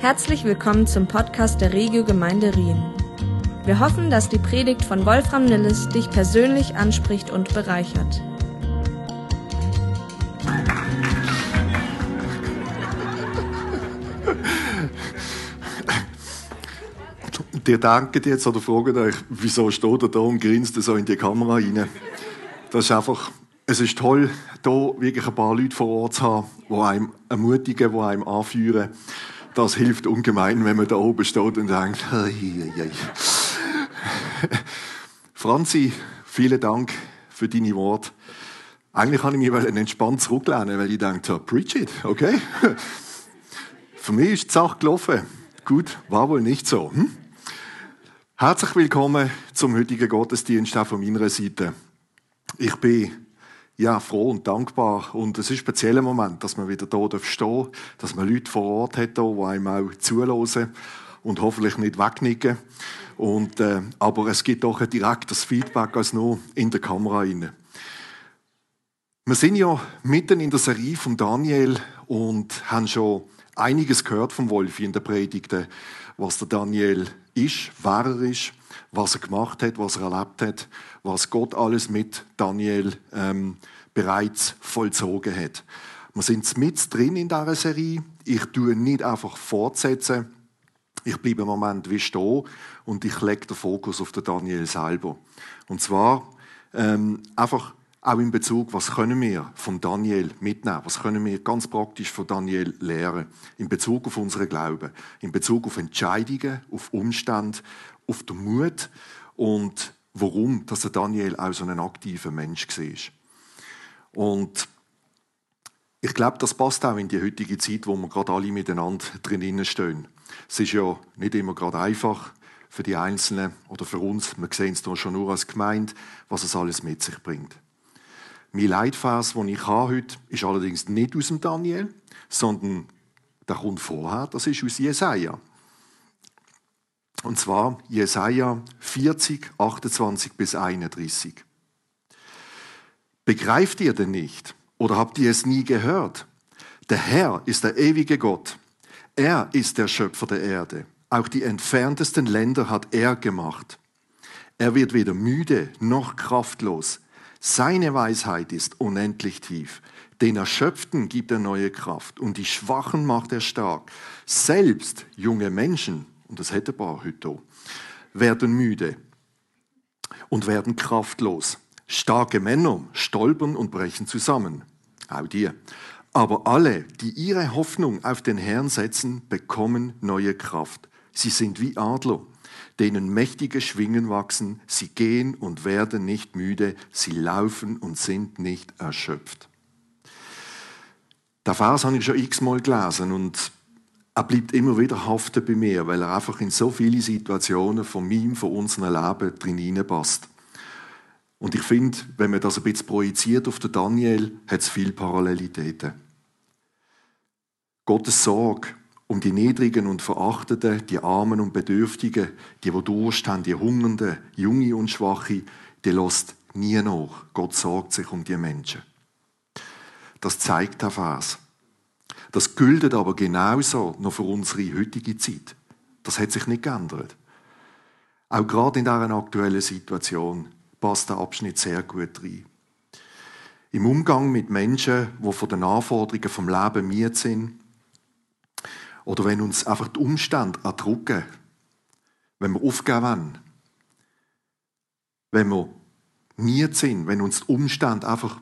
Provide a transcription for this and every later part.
Herzlich willkommen zum Podcast der Regio Gemeinde Rien. Wir hoffen, dass die Predigt von Wolfram Nilles dich persönlich anspricht und bereichert. Dir danken jetzt oder fragen euch, wieso steht er da und grinst so in die Kamera rein? Das ist einfach, es ist toll, da wirklich ein paar Leute vor Ort zu haben, die einem ermutigen, die einem anführen. Das hilft ungemein, wenn man da oben steht und denkt. Franzi, vielen Dank für deine Worte. Eigentlich kann ich mich entspannt zurücklehnen, weil ich dachte, preach it, okay? Für mich ist die Sache gelaufen. Gut, war wohl nicht so. Hm? Herzlich willkommen zum heutigen Gottesdienst auch von meiner Seite. Ich bin ja, froh und dankbar. Und es ist ein spezieller Moment, dass man wieder hier stehen darf, dass man Leute vor Ort hat, die einem auch zuhören und hoffentlich nicht wegnicken. Und, äh, aber es gibt auch ein direktes Feedback als nur in der Kamera rein. Wir sind ja mitten in der Serie von Daniel und haben schon einiges gehört vom Wolf in der Predigten, was der Daniel ist, wer er ist, was er gemacht hat, was er erlebt hat, was Gott alles mit Daniel ähm, bereits vollzogen hat. Wir sind mit drin in dieser Serie. Ich tue nicht einfach fortsetzen. Ich bleibe im Moment wie stehen und ich lege den Fokus auf den Daniel selber. Und zwar ähm, einfach auch in Bezug, was können wir von Daniel mitnehmen? Was können wir ganz praktisch von Daniel lernen? In Bezug auf unseren Glauben, in Bezug auf Entscheidungen, auf Umstände, auf den Mut und warum, dass der Daniel auch so ein aktiver Mensch war. Und ich glaube, das passt auch in die heutige Zeit, wo wir gerade alle miteinander drinnen stehen. Es ist ja nicht immer gerade einfach für die Einzelnen oder für uns. Wir sehen es hier schon nur als Gemeinde, was es alles mit sich bringt. Mein Leitvers, den ich habe heute, ist allerdings nicht aus dem Daniel, sondern der kommt vorher, das ist aus Jesaja. Und zwar Jesaja 40, 28 bis 31. Begreift ihr denn nicht? Oder habt ihr es nie gehört? Der Herr ist der ewige Gott. Er ist der Schöpfer der Erde. Auch die entferntesten Länder hat er gemacht. Er wird weder müde noch kraftlos. Seine Weisheit ist unendlich tief. Den Erschöpften gibt er neue Kraft und die Schwachen macht er stark. Selbst junge Menschen und das hätte heute werden müde und werden kraftlos. Starke Männer stolpern und brechen zusammen. Auch dir. Aber alle, die ihre Hoffnung auf den Herrn setzen, bekommen neue Kraft. Sie sind wie Adler, denen mächtige Schwingen wachsen. Sie gehen und werden nicht müde. Sie laufen und sind nicht erschöpft. Der Vers habe ich schon x-mal gelesen und er bleibt immer wieder haften bei mir, weil er einfach in so viele Situationen von meinem, von unserem Leben drin passt. Und ich finde, wenn man das ein bisschen projiziert auf den Daniel, hat es viele Parallelitäten. Gottes Sorge um die Niedrigen und Verachteten, die Armen und Bedürftigen, die, die Durst haben, die Hungernden, Junge und Schwache, die lässt nie nach. Gott sorgt sich um die Menschen. Das zeigt der Vers. Das gilt aber genauso noch für unsere heutige Zeit. Das hat sich nicht geändert. Auch gerade in dieser aktuellen Situation passt der Abschnitt sehr gut rein. Im Umgang mit Menschen, die von den Anforderungen vom Leben miet sind, oder wenn uns einfach die Umstände erdrücken, wenn wir aufgeben wollen, wenn wir miet sind, wenn uns die Umstände einfach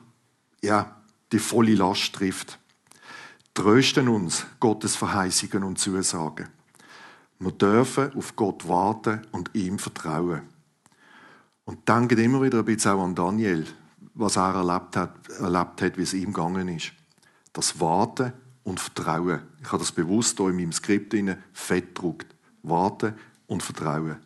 ja, die volle Last trifft, trösten uns Gottes Verheißungen und Zusagen. Wir dürfen auf Gott warten und ihm vertrauen. Und denken immer wieder ein bisschen auch an Daniel, was er erlebt hat, erlebt hat wie es ihm gegangen ist. Das Warten und Vertrauen. Ich habe das bewusst hier in meinem Skript fett gedruckt. Warten und Vertrauen.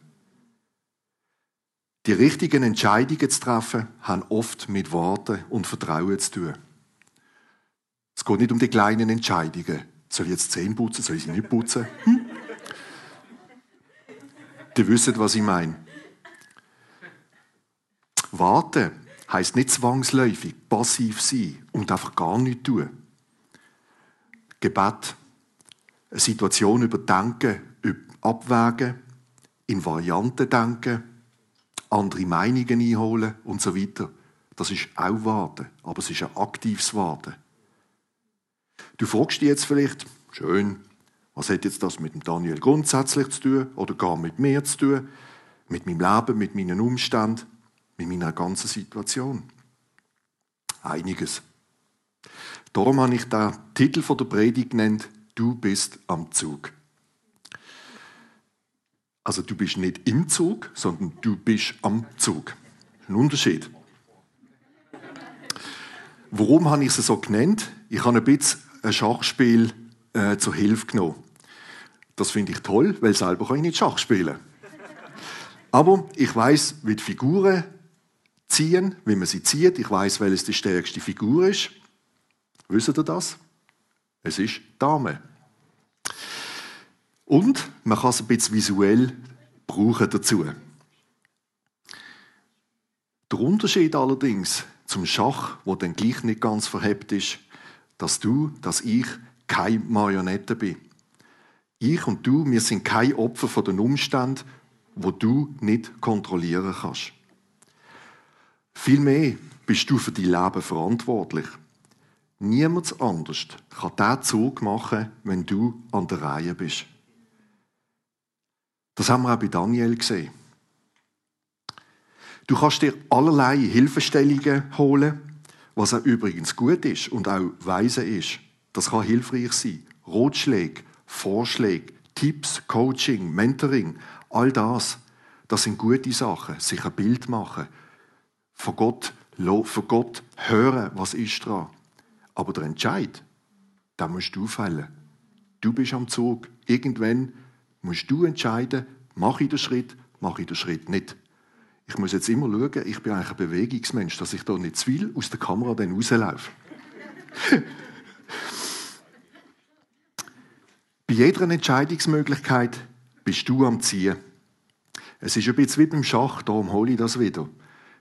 Die richtigen Entscheidungen zu treffen, haben oft mit Warten und Vertrauen zu tun. Es geht nicht um die kleinen Entscheidungen. Soll ich jetzt Zähne putzen? Soll ich sie nicht putzen? Hm? Die wissen, was ich meine. Warten heißt nicht zwangsläufig passiv sein und einfach gar nichts tun. Gebet, eine Situation überdenken, abwägen, in Varianten denken, andere Meinungen einholen und so weiter. Das ist auch Warten, aber es ist ein aktives Warten. Du fragst dich jetzt vielleicht, schön, was hat jetzt das mit Daniel grundsätzlich zu tun oder gar mit mir zu tun, mit meinem Leben, mit meinen Umständen, mit meiner ganzen Situation? Einiges. Darum habe ich den Titel der Predigt genannt, Du bist am Zug. Also du bist nicht im Zug, sondern du bist am Zug. Ein Unterschied. Warum habe ich es so genannt? Ich habe ein bisschen ein Schachspiel äh, zur Hilfe genommen. Das finde ich toll, weil selber kann ich nicht Schach spielen. Aber ich weiß, wie die Figuren ziehen, wie man sie zieht. Ich weiß, welches die stärkste Figur ist. Wisst ihr das? Es ist Dame. Und man kann es ein bisschen visuell brauchen dazu. Der Unterschied allerdings zum Schach, wo dann gleich nicht ganz verhebt ist, dass du, dass ich keine Marionette bin. Ich und du, wir sind kein Opfer von den Umständen, wo du nicht kontrollieren kannst. Vielmehr bist du für dein Leben verantwortlich. Niemand anders kann diesen Zug machen, wenn du an der Reihe bist. Das haben wir auch bei Daniel gesehen. Du kannst dir allerlei Hilfestellungen holen, was auch übrigens gut ist und auch weise ist. Das kann hilfreich sein. Ratschläge, Vorschläge, Tipps, Coaching, Mentoring, all das, das sind gute Sachen. Sich ein Bild machen, von Gott, von Gott hören, was ist dran. Aber der Entscheid, da musst du fällen. Du bist am Zug. Irgendwann musst du entscheiden, mache ich den Schritt, mache ich den Schritt nicht. Ich muss jetzt immer schauen, ich bin eigentlich ein Bewegungsmensch, dass ich da nicht zu viel aus der Kamera dann rauslaufe. Bei jeder Entscheidungsmöglichkeit bist du am Ziehen. Es ist ein bisschen wie beim Schach, darum hole ich das wieder.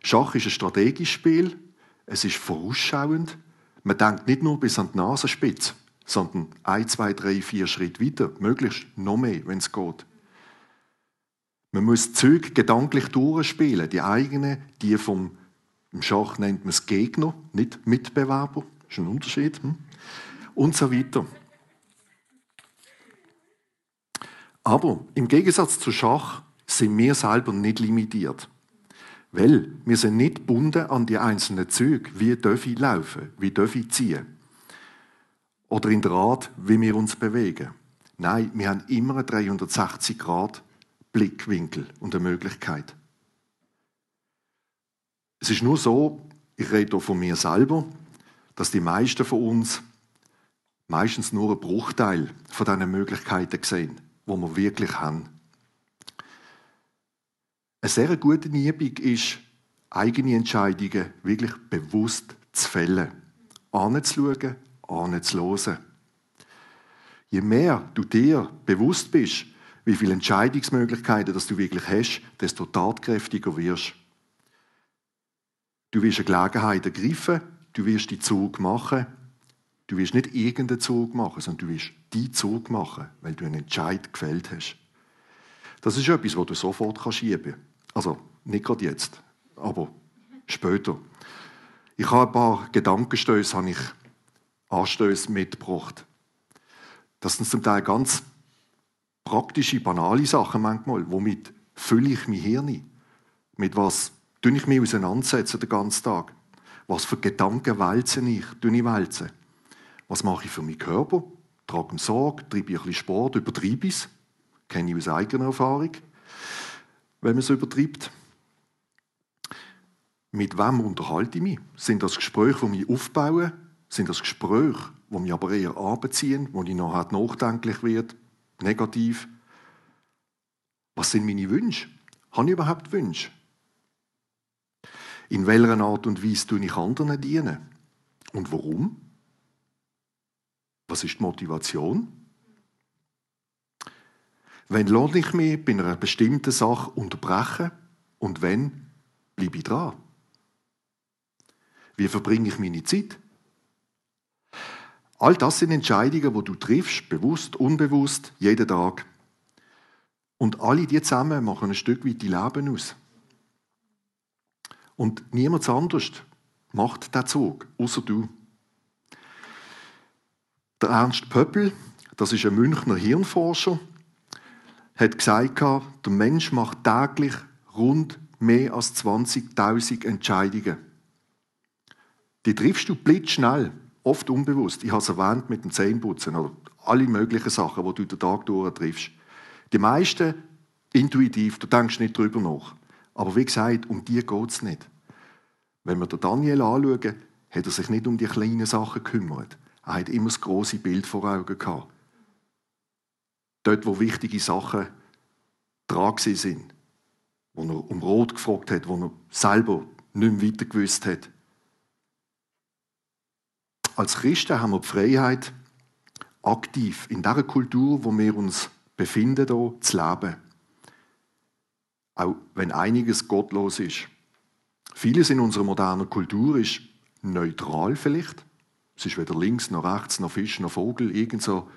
Schach ist ein strategisches Spiel, es ist vorausschauend. Man denkt nicht nur bis an die Nasenspitze, sondern ein, zwei, drei, vier Schritte weiter, möglichst noch mehr, wenn es geht. Man muss Züge gedanklich durchspielen, die eigenen, die vom im Schach nennt man es Gegner, nicht Mitbewerber, das ist ein Unterschied, hm? und so weiter. Aber im Gegensatz zu Schach sind wir selber nicht limitiert. Weil wir sind nicht gebunden an die einzelnen Züge. Wie darf ich laufen? Wie darf ich ziehen? Oder in der Art, wie wir uns bewegen. Nein, wir haben immer einen 360 Grad Blickwinkel und eine Möglichkeit. Es ist nur so, ich rede hier von mir selber, dass die meisten von uns meistens nur einen Bruchteil von diesen Möglichkeiten sehen, wo wir wirklich haben. Eine sehr gute Übung ist, eigene Entscheidungen wirklich bewusst zu fällen. Anzuschauen, anzuhören. Je mehr du dir bewusst bist, wie viele Entscheidungsmöglichkeiten dass du wirklich hast, desto tatkräftiger wirst. Du wirst eine Gelegenheit ergreifen, du wirst die Zug machen. Du wirst nicht irgendeinen Zug machen, sondern du wirst die Zug machen, weil du einen Entscheid gefällt hast. Das ist etwas, was du sofort schieben kannst. Also nicht gerade jetzt, aber später. Ich habe ein paar Gedankenstöße, habe ich Anstöße mitgebracht. Das sind zum Teil ganz praktische, banale Sachen manchmal. Womit fülle ich mein Hirn? Mit was tue ich mich auseinandersetzen den ganzen Tag? Was für Gedanken wälze ich? Tue? Was mache ich für meinen Körper? Trage ich Sorge? Treibe ich ein bisschen Sport? Übertreibe ich es? Kenne ich aus eigener Erfahrung wenn man es übertreibt. Mit wem unterhalte ich mich? Sind das Gespräche, die mich aufbauen? Sind das Gespräche, die mich aber eher anbeziehen, wo ich nachher nachdenklich werde, negativ? Was sind meine Wünsche? Habe ich überhaupt Wünsche? In welcher Art und Weise tue ich anderen dienen? Und warum? Was ist die Motivation? Wenn lasse ich mich bei einer bestimmten Sache unterbrechen und wenn, bleibe ich dran? Wie verbringe ich meine Zeit? All das sind Entscheidungen, wo du triffst, bewusst, unbewusst, jeden Tag. Und alle die zusammen machen ein Stück weit die Leben aus. Und niemand anders macht den Zug, außer du. Der Ernst Pöppel, das ist ein Münchner Hirnforscher, hat gesagt, der Mensch macht täglich rund mehr als 20.000 Entscheidungen. Die triffst du blitzschnell, oft unbewusst. Ich habe es erwähnt mit dem Zähneputzen oder alle möglichen Sachen, die du den Tag durch triffst. Die meisten intuitiv, du denkst nicht drüber nach. Aber wie gesagt, um die geht es nicht. Wenn wir den Daniel anschauen, hat er sich nicht um die kleinen Sachen gekümmert. Er hat immer das große Bild vor Augen gehabt. Dort, wo wichtige Sachen dran sind, wo er um Rot gefragt hat, wo er selber nicht mehr weiter gewusst hat. Als Christen haben wir die Freiheit, aktiv in dieser Kultur, wo wir uns befinden, zu leben. Auch wenn einiges gottlos ist. Vieles in unserer modernen Kultur ist neutral vielleicht. Es ist weder links noch rechts noch Fisch noch Vogel. Irgend so.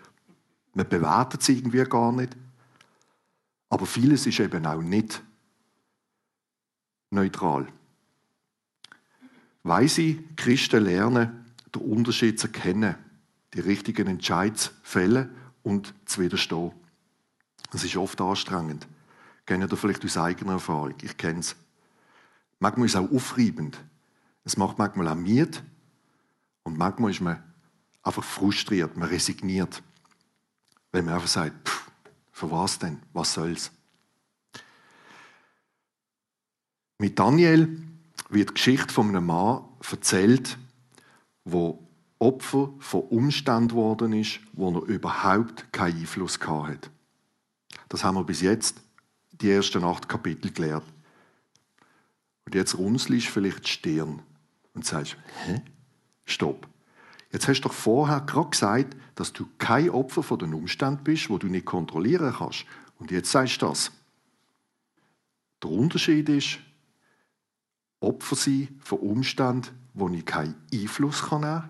Man bewertet es irgendwie gar nicht. Aber vieles ist eben auch nicht neutral. Weise Christen lernen, den Unterschied zu erkennen, die richtigen Entscheidungen zu fällen und zu widerstehen. Das ist oft anstrengend. Kennt ihr vielleicht aus eigener Erfahrung? Ich kenne es. Manchmal ist es auch aufreibend. Es macht manchmal auch Miet. Und manchmal ist man einfach frustriert, man resigniert. Wenn man einfach sagt, pff, für was denn? Was soll's? Mit Daniel wird die Geschichte von einem Mann erzählt, wo Opfer von Umständen geworden ist, wo er überhaupt keinen Einfluss hat. Das haben wir bis jetzt die ersten acht Kapitel gelernt. Und jetzt runzelst vielleicht die Stirn und sagst, hä? Stopp. Jetzt hast du doch vorher gerade gesagt, dass du kein Opfer von den Umständen bist, wo du nicht kontrollieren kannst. Und jetzt sagst du das. Der Unterschied ist, Opfer sein von Umständen, wo ich keinen Einfluss nehmen kann,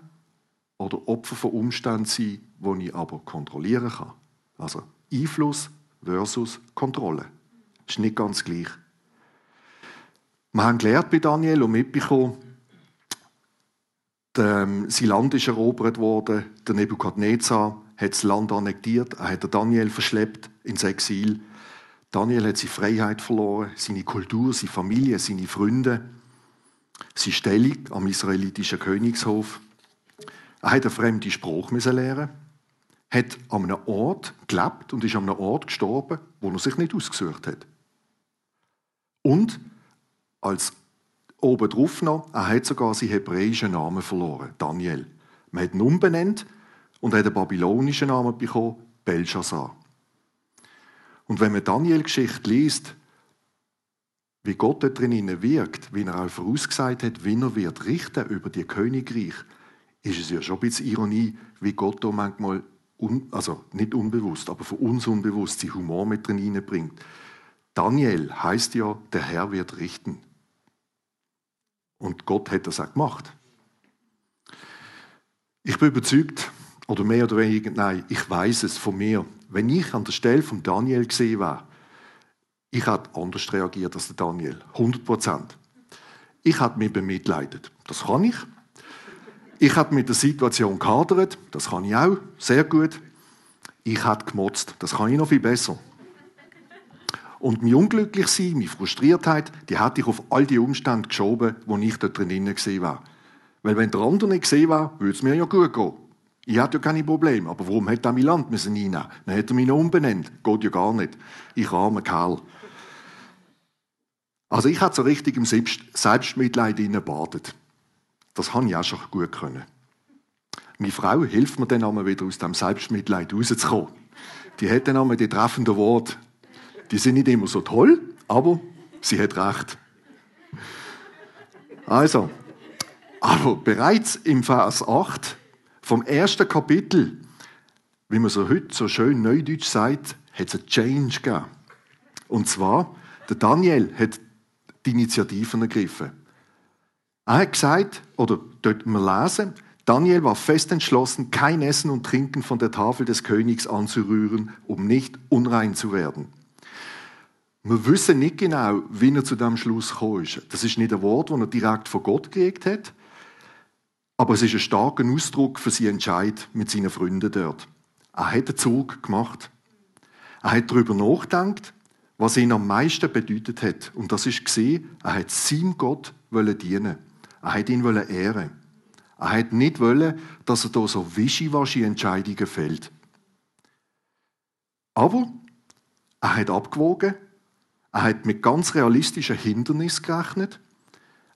oder Opfer von Umständen sein, wo ich aber kontrollieren kann. Also Einfluss versus Kontrolle. Das ist nicht ganz gleich. Wir haben gelernt bei Daniel und mitbekommen, ähm, sein Land ist erobert worden, der Nebukadnezar hat das Land annektiert, er hat Daniel verschleppt ins Exil. Daniel hat seine Freiheit verloren, seine Kultur, seine Familie, seine Freunde seine Stellung am israelitischen Königshof. Er hat eine fremde Sprache lernen, hat an einem Ort gelebt und ist an einem Ort gestorben, wo er sich nicht ausgesucht hat. Und als obendrauf noch, er hat sogar seinen hebräischen Namen verloren, Daniel. Man hat ihn umbenannt und hat einen babylonischen Namen bekommen, Belshazzar. Und wenn man Daniel-Geschichte liest, wie Gott da drinnen wirkt, wie er auch vorausgesagt hat, wie er wird richten über die Königreich, ist es ja schon ein bisschen Ironie, wie Gott da manchmal, un, also nicht unbewusst, aber für uns unbewusst, sein Humor mit drin bringt. Daniel heißt ja, der Herr wird richten. Und Gott hat das auch gemacht. Ich bin überzeugt, oder mehr oder weniger, nein, ich weiß es von mir. Wenn ich an der Stelle von Daniel gesehen wäre, ich habe anders reagiert als der Daniel. 100 Prozent. Ich habe mich bemitleidet. Das kann ich. Ich habe mit der Situation gehadert. Das kann ich auch. Sehr gut. Ich habe gemotzt. Das kann ich noch viel besser. Und mein Unglücklichsein, meine Frustriertheit, die hätte ich auf all die Umstände geschoben, wo ich dort drinnen gesehen war. Weil wenn der andere nicht gesehen war, würde es mir ja gut gehen. Ich hatte ja keine Probleme. Aber warum hätte er mein Land müssen einnehmen? Dann hätte er mich noch umbenannt. Geht ja gar nicht. Ich armer Kerl. Also ich hatte so richtig im Selbstmitleid badet. Das habe ich auch schon gut können. Meine Frau hilft mir dann einmal wieder aus dem Selbstmitleid rauszukommen. Die hat dann einmal die treffenden Worte. Die sind nicht immer so toll, aber sie hat recht. Also, aber bereits im Vers 8 vom ersten Kapitel, wie man so heute so schön neudeutsch sagt, hat es einen Change gegeben. Und zwar, der Daniel hat die Initiativen ergriffen. Er hat gesagt, oder dort wir lesen, Daniel war fest entschlossen, kein Essen und Trinken von der Tafel des Königs anzurühren, um nicht unrein zu werden. Wir wissen nicht genau, wie er zu dem Schluss gekommen ist. Das ist nicht ein Wort, das er direkt von Gott gekriegt hat, aber es ist ein starker Ausdruck für seinen Entscheid mit seinen Freunden dort. Er hat den Zug gemacht. Er hat darüber nachgedacht, was ihn am meisten bedeutet hat. Und das ist gesehen, er hat seinem Gott dienen. Er hat ihn ehren. Er hat nicht wollen, dass er da so wischiwaschi Entscheidungen fällt. Aber er hat abgewogen, er hat mit ganz realistischen Hindernissen gerechnet,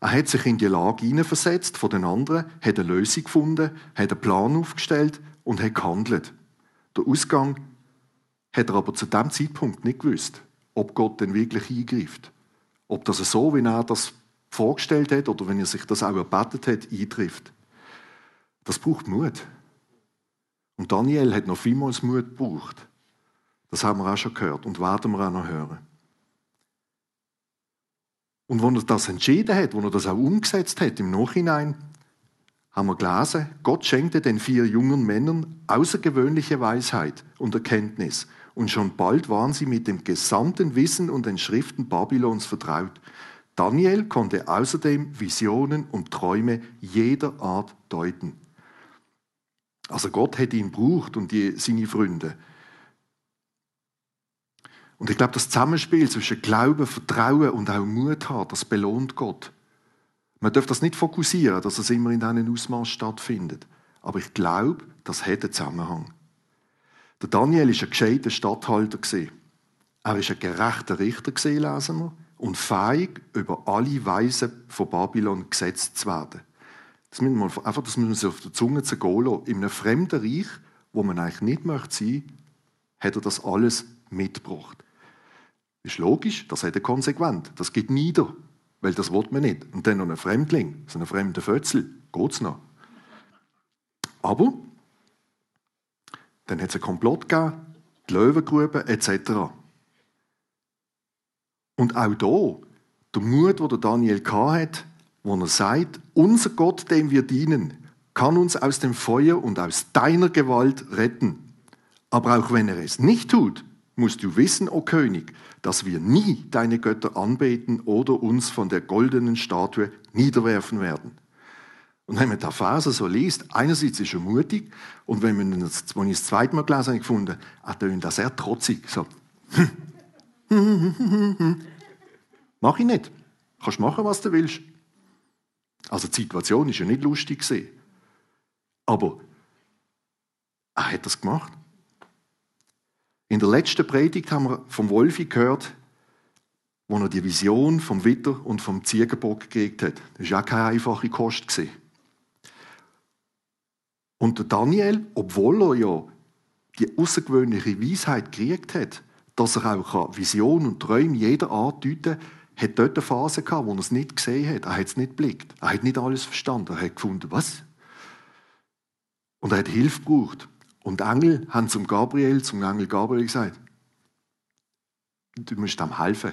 er hat sich in die Lage hineinversetzt von den anderen, hat eine Lösung gefunden, hat einen Plan aufgestellt und hat gehandelt. Der Ausgang hat er aber zu dem Zeitpunkt nicht gewusst, ob Gott denn wirklich eingreift. Ob das so, wie er das vorgestellt hat oder wenn er sich das auch erbetet hat, eintrifft. Das braucht Mut. Und Daniel hat noch vielmals Mut gebraucht. Das haben wir auch schon gehört und werden wir auch noch hören. Und wenn er das entschieden hat, wo er das auch umgesetzt hat im Nachhinein, haben wir gelesen, Gott schenkte den vier jungen Männern außergewöhnliche Weisheit und Erkenntnis. Und schon bald waren sie mit dem gesamten Wissen und den Schriften Babylons vertraut. Daniel konnte außerdem Visionen und Träume jeder Art deuten. Also Gott hat ihn gebraucht und die, seine Freunde. Und ich glaube, das Zusammenspiel zwischen Glauben, Vertrauen und auch Mut haben, das belohnt Gott. Man darf das nicht fokussieren, dass es immer in einem Ausmaß stattfindet. Aber ich glaube, das hat einen Zusammenhang. Der Daniel ist ein gescheiter Statthalter. Er ist ein gerechter Richter, lesen wir, und fähig, über alle Weisen von Babylon gesetzt zu werden. Das müssen wir, einfach, das müssen wir sich auf der Zunge zergehen lassen. In einem fremden Reich, wo man eigentlich nicht möchte sein, hat er das alles mitgebracht. Ist logisch, das hat er konsequent. Das geht nieder, weil das will man nicht. Und dann noch ein Fremdling, so ein fremder Fötzel, es noch. Aber dann hat es einen Komplott gegeben, die Löwengrube etc. Und auch hier, der Mut, den Daniel hatte, wo er sagt, unser Gott, dem wir dienen, kann uns aus dem Feuer und aus deiner Gewalt retten. Aber auch wenn er es nicht tut, musst du wissen, o oh König, dass wir nie deine Götter anbeten oder uns von der goldenen Statue niederwerfen werden. Und wenn man da Verse so liest, einerseits ist er mutig, und wenn man das, wenn ich das zweite Mal gelesen habe, gefunden, er tönt das sehr trotzig. So. Mach ich nicht. Kannst machen, was du willst. Also die Situation ist ja nicht lustig gesehen. Aber er hat das gemacht. In der letzten Predigt haben wir vom Wolfi gehört, wo er die Vision vom Witter und vom Ziegenbock gekriegt hat. Das war auch keine einfache Kost. Und der Daniel, obwohl er ja die außergewöhnliche Weisheit gekriegt hat, dass er auch Vision und Träume jeder Art deuten kann, hat dort eine Phase gehabt, wo er es nicht gesehen hat. Er hat es nicht geblickt. Er hat nicht alles verstanden. Er hat gefunden, was? Und er hat Hilfe gebraucht. Und die Engel haben zum Gabriel, zum Engel Gabriel gesagt, du musst ihm helfen.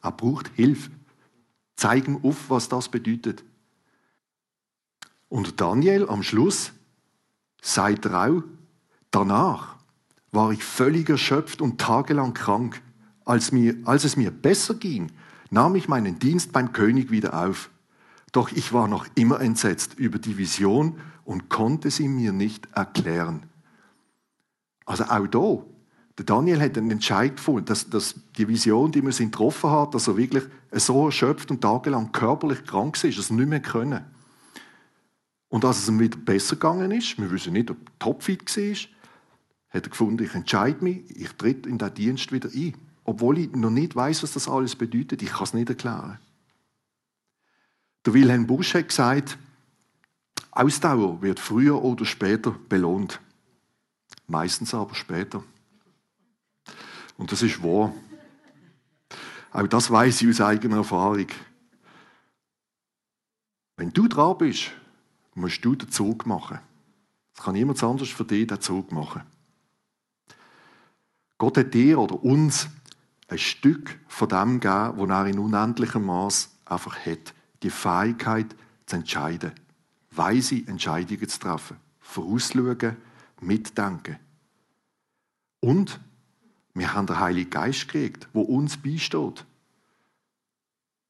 Er braucht Hilfe. Zeig ihm auf, was das bedeutet. Und Daniel am Schluss sagt auch, danach war ich völlig erschöpft und tagelang krank. Als, mir, als es mir besser ging, nahm ich meinen Dienst beim König wieder auf. Doch ich war noch immer entsetzt über die Vision und konnte sie mir nicht erklären. Also auch da, der Daniel hat einen Entscheid gefunden, dass, dass die Vision, die man sich getroffen hat, dass er wirklich so erschöpft und tagelang körperlich krank ist, dass er nicht mehr können. Und als es ihm wieder besser gegangen ist, wir wissen nicht, ob er topfit war, hat er gefunden, ich entscheide mich, ich tritt in den Dienst wieder ein obwohl ich noch nicht weiß, was das alles bedeutet. Ich kann es nicht erklären. Der Wilhelm Busch hat gesagt, Ausdauer wird früher oder später belohnt. Meistens aber später. Und das ist wahr. Auch das weiß ich aus eigener Erfahrung. Wenn du dran bist, musst du den Zug machen. Das kann niemand anders für dich den Zug machen. Gott hat dir oder uns ein Stück von dem geben, was er in unendlichem Maß einfach hat. Die Fähigkeit zu entscheiden. weise Entscheidungen zu treffen, vorausschauen, mitdenken. Und wir haben den Heiligen Geist gekriegt, wo uns beisteht.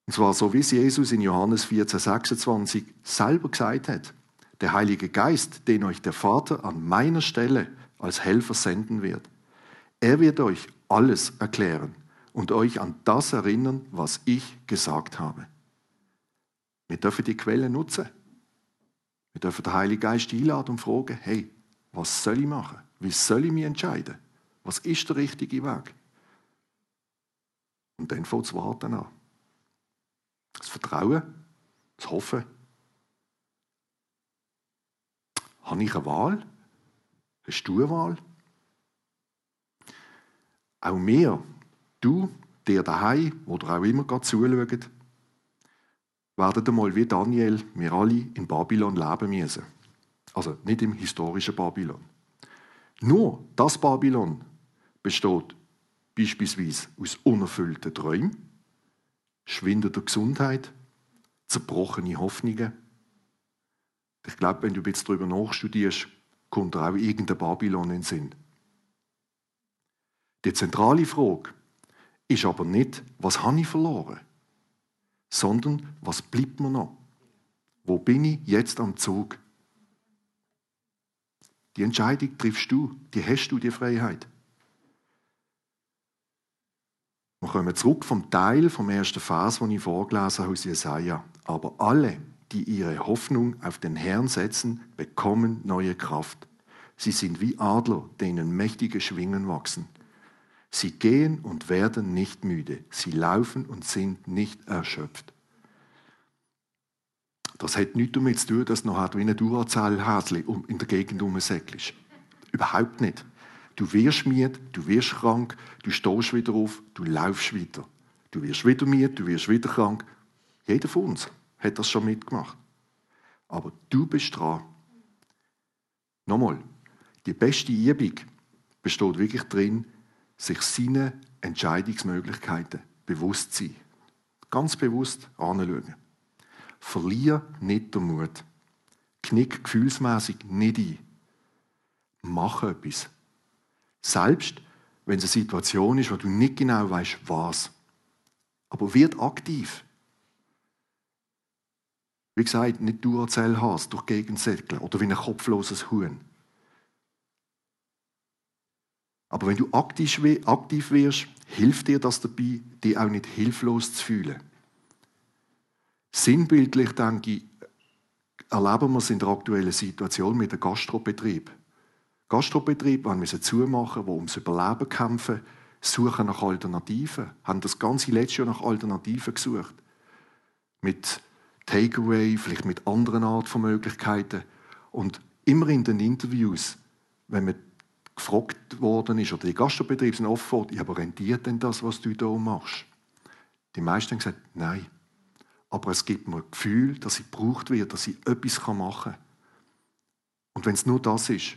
Und zwar so, wie es Jesus in Johannes 14, 26 selber gesagt hat. Der Heilige Geist, den euch der Vater an meiner Stelle als Helfer senden wird. Er wird euch alles erklären und euch an das erinnern, was ich gesagt habe. Wir dürfen die Quelle nutzen. Wir dürfen den Heiligen Geist einladen und fragen, hey, was soll ich machen? Wie soll ich mich entscheiden? Was ist der richtige Weg? Und dann fängt das Warten an. Das Vertrauen, das Hoffen. Habe ich eine Wahl? Hast du eine Wahl? Auch wir, du, der daheim oder auch immer gerade zuschaut, werden einmal wie Daniel, wir alle in Babylon leben müssen. Also nicht im historischen Babylon. Nur das Babylon besteht beispielsweise aus unerfüllten Träumen, schwindender Gesundheit, zerbrochene Hoffnungen. Ich glaube, wenn du jetzt darüber nachstudierst, kommt dir auch irgendein Babylon in den Sinn. Die zentrale Frage ist aber nicht, was habe ich verloren, sondern was bleibt mir noch? Wo bin ich jetzt am Zug? Die Entscheidung triffst du, die hast du, die Freiheit. Wir kommen zurück vom Teil vom ersten Vers, den ich vorgelesen habe aus Jesaja. Aber alle, die ihre Hoffnung auf den Herrn setzen, bekommen neue Kraft. Sie sind wie Adler, denen mächtige Schwingen wachsen. Sie gehen und werden nicht müde. Sie laufen und sind nicht erschöpft. Das hat nichts damit zu tun, dass du noch wie ein Duracell-Häschen in der Gegend rumsäckelst. Überhaupt nicht. Du wirst müde, du wirst krank, du stehst wieder auf, du laufst wieder. Du wirst wieder müde, du wirst wieder krank. Jeder von uns hat das schon mitgemacht. Aber du bist dran. Nochmal, die beste Übung besteht wirklich darin, sich seine Entscheidungsmöglichkeiten bewusst sein. Ganz bewusst anschauen. Verlier nicht den Mut. Knick gefühlsmäßig nicht ein. Mach etwas. Selbst wenn es eine Situation ist, wo du nicht genau weißt, was. Aber wird aktiv. Wie gesagt, nicht du erzähl hast durch Gegensätteln oder wie ein kopfloses Huhn. Aber wenn du aktiv wirst, hilft dir das dabei, dich auch nicht hilflos zu fühlen. Sinnbildlich, denke ich, erleben wir es in der aktuellen Situation mit dem Gastrobetrieb. Gastrobetriebe müssen zumachen, die ums Überleben kämpfen, suchen nach Alternativen, haben das ganze letzte Jahr nach Alternativen gesucht. Mit Takeaway, vielleicht mit anderen Art von Möglichkeiten. Und immer in den Interviews, wenn man gefragt worden ist, oder die Gastrobetriebe sind offen, ja, aber rentiert denn das, was du hier machst? Die meisten haben gesagt, nein. Aber es gibt mir ein Gefühl, dass ich gebraucht wird, dass ich etwas machen kann. Und wenn es nur das ist,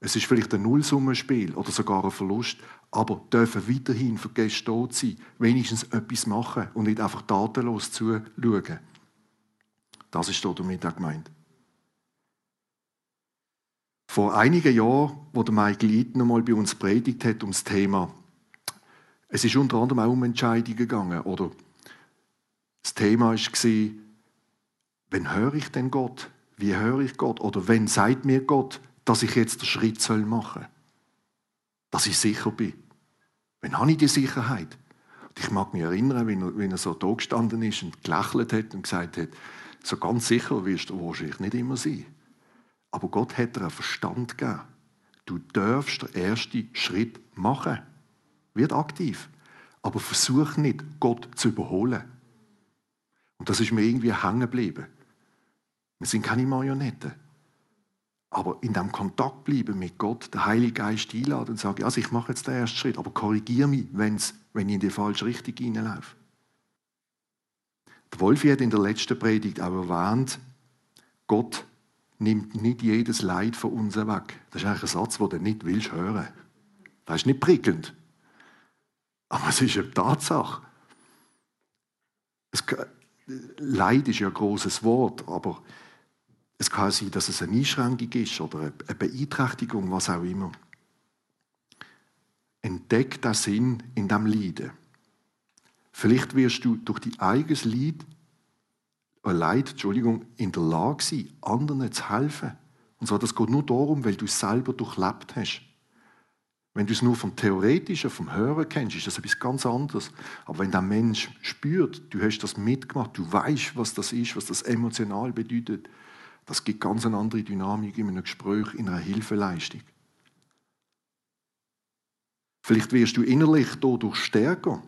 es ist vielleicht ein Nullsummenspiel oder sogar ein Verlust, aber dürfen weiterhin für Gäste dort sein, wenigstens etwas machen und nicht einfach tatenlos zuschauen. Das ist damit auch gemeint. Vor einigen Jahren, wo der Michael Eaton einmal bei uns predigt hat um das Thema, es ist unter anderem auch um Entscheidungen gegangen, oder das Thema war, wenn höre ich denn Gott? Wie höre ich Gott? Oder wenn sagt mir Gott, dass ich jetzt den Schritt machen soll? Dass ich sicher bin. Wenn habe ich die Sicherheit? Und ich mag mich erinnern, wenn er, wenn er so da gestanden ist und gelächelt hat und gesagt hat, so ganz sicher wirst du wahrscheinlich nicht immer sein. Aber Gott hat dir einen Verstand gegeben. Du darfst den ersten Schritt machen. Wird aktiv. Aber versuch nicht, Gott zu überholen. Und das ist mir irgendwie hängen geblieben. Wir sind keine Marionetten. Aber in dem Kontakt bleiben mit Gott, den Heiligen Geist einladen und sagen, also ich mache jetzt den ersten Schritt, aber korrigiere mich, wenn's, wenn ich in die falsche Richtung hineinlaufe. Der Wolfi hat in der letzten Predigt auch erwähnt, Gott nimmt nicht jedes Leid von uns weg. Das ist eigentlich ein Satz, den du nicht willst hören. Das ist nicht prickelnd. Aber es ist eine Tatsache. Es, Leid ist ja ein großes Wort, aber Es kann sein, dass es eine Einschränkung ist oder eine Beeinträchtigung, was auch immer. Entdeck den Sinn in dem Leiden. Vielleicht wirst du durch dein eigenes Leid, Leid Entschuldigung, in der Lage sein, anderen zu helfen. Und zwar, das geht nur darum, weil du es selber durchlebt hast. Wenn du es nur vom Theoretischen, vom Hören kennst, ist das etwas ganz anderes. Aber wenn der Mensch spürt, du hast das mitgemacht, du weißt, was das ist, was das emotional bedeutet, das gibt ganz eine andere Dynamik in einem Gespräch, in einer Hilfeleistung. Vielleicht wirst du innerlich dadurch stärker.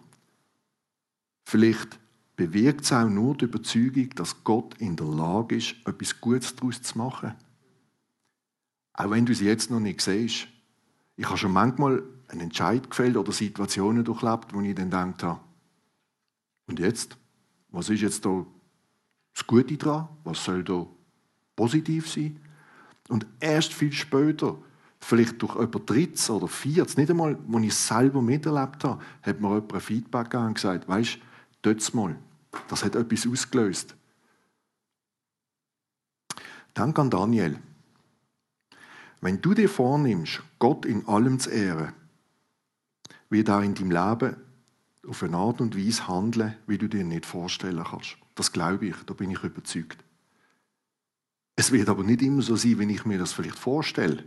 Vielleicht bewirkt es auch nur die Überzeugung, dass Gott in der Lage ist, etwas Gutes daraus zu machen. Auch wenn du es jetzt noch nicht siehst. Ich habe schon manchmal einen Entscheid gefällt oder Situationen durchlebt, wo ich dann gedacht habe, und jetzt? Was ist jetzt da das Gute dran? Was soll da positiv sein? Und erst viel später, vielleicht durch jemand Drittes oder Viertes, nicht einmal, wo ich es selber miterlebt habe, hat mir jemand ein Feedback gegeben und gesagt, weißt du, dort mal, das hat etwas ausgelöst. Dank an Daniel. Wenn du dir vornimmst, Gott in allem zu ehren, wird er in deinem Leben auf eine Art und Weise handeln, wie du dir nicht vorstellen kannst. Das glaube ich, da bin ich überzeugt. Es wird aber nicht immer so sein, wie ich mir das vielleicht vorstelle.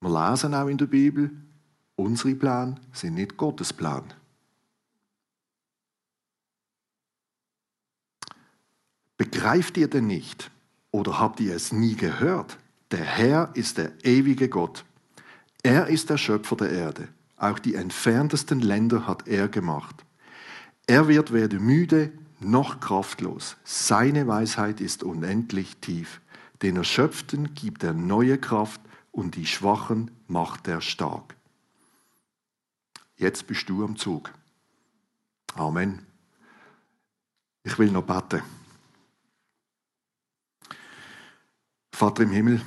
Wir lesen auch in der Bibel, unsere Pläne sind nicht Gottes Plan. Begreift ihr denn nicht oder habt ihr es nie gehört? Der Herr ist der ewige Gott. Er ist der Schöpfer der Erde. Auch die entferntesten Länder hat er gemacht. Er wird weder müde noch kraftlos. Seine Weisheit ist unendlich tief. Den Erschöpften gibt er neue Kraft und die Schwachen macht er stark. Jetzt bist du am Zug. Amen. Ich will noch beten. Vater im Himmel,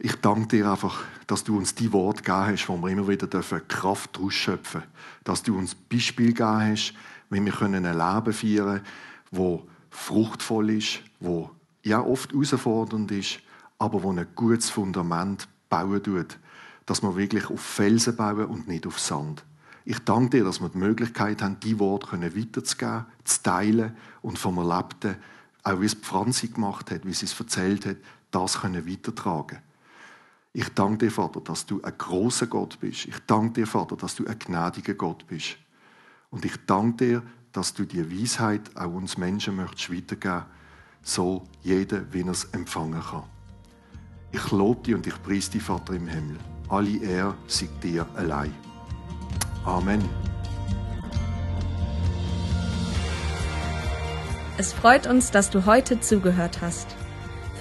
ich danke dir einfach, dass du uns die Worte gegeben hast, wo wir immer wieder Kraft ausschöpfen dürfen. Dass du uns Beispiel gegeben hast, wie wir ein Leben feiern können, wo fruchtvoll ist, wo ja oft herausfordernd ist, aber wo ein gutes Fundament bauen tut. Dass wir wirklich auf Felsen bauen und nicht auf Sand. Ich danke dir, dass wir die Möglichkeit haben, die Worte weiterzugeben, zu teilen und vom Erlebten, auch wie es Franzi gemacht hat, wie sie es erzählt hat, das können weitertragen Ich danke dir, Vater, dass du ein großer Gott bist. Ich danke dir, Vater, dass du ein gnädiger Gott bist. Und ich danke dir, dass du die Weisheit auch uns Menschen möchtest weitergeben, so jeder, wie er es empfangen kann. Ich lobe dich und ich preise dich, Vater im Himmel. Alle Ehre sei dir allein. Amen. Es freut uns, dass du heute zugehört hast.